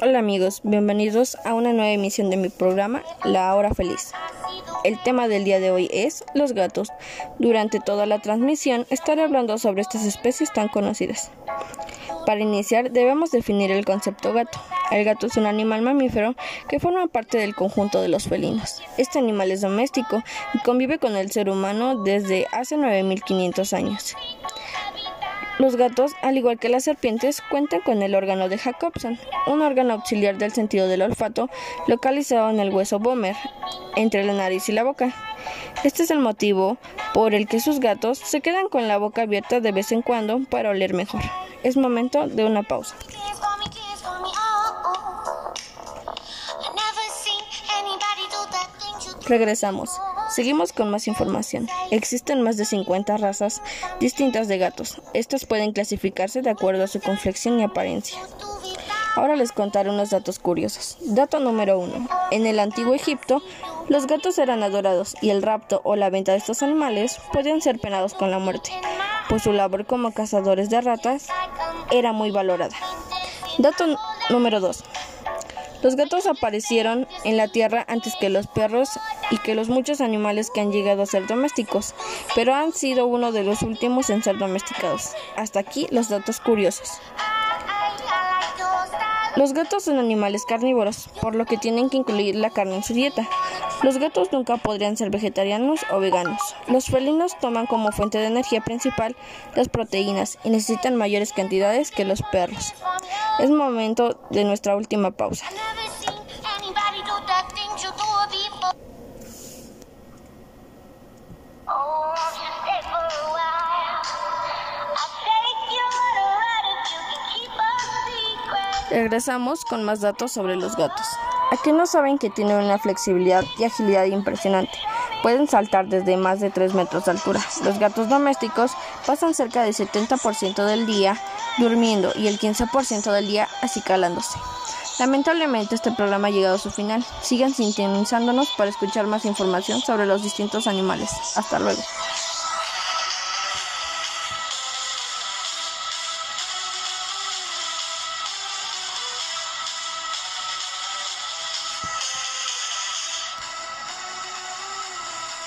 Hola amigos, bienvenidos a una nueva emisión de mi programa La Hora Feliz. El tema del día de hoy es los gatos. Durante toda la transmisión estaré hablando sobre estas especies tan conocidas. Para iniciar debemos definir el concepto gato. El gato es un animal mamífero que forma parte del conjunto de los felinos. Este animal es doméstico y convive con el ser humano desde hace 9500 años. Los gatos, al igual que las serpientes, cuentan con el órgano de Jacobson, un órgano auxiliar del sentido del olfato localizado en el hueso Bomer, entre la nariz y la boca. Este es el motivo por el que sus gatos se quedan con la boca abierta de vez en cuando para oler mejor. Es momento de una pausa. Regresamos. Seguimos con más información. Existen más de 50 razas distintas de gatos. Estas pueden clasificarse de acuerdo a su complexión y apariencia. Ahora les contaré unos datos curiosos. Dato número 1. En el antiguo Egipto, los gatos eran adorados y el rapto o la venta de estos animales podían ser penados con la muerte, pues su labor como cazadores de ratas era muy valorada. Dato número 2. Los gatos aparecieron en la Tierra antes que los perros y que los muchos animales que han llegado a ser domésticos, pero han sido uno de los últimos en ser domesticados. Hasta aquí los datos curiosos. Los gatos son animales carnívoros, por lo que tienen que incluir la carne en su dieta. Los gatos nunca podrían ser vegetarianos o veganos. Los felinos toman como fuente de energía principal las proteínas y necesitan mayores cantidades que los perros. Es momento de nuestra última pausa. Regresamos con más datos sobre los gatos. Aquí no saben que tienen una flexibilidad y agilidad impresionante. Pueden saltar desde más de 3 metros de altura. Los gatos domésticos pasan cerca del 70% del día durmiendo y el 15% del día acicalándose. Lamentablemente este programa ha llegado a su final. Sigan sintonizándonos para escuchar más información sobre los distintos animales. Hasta luego.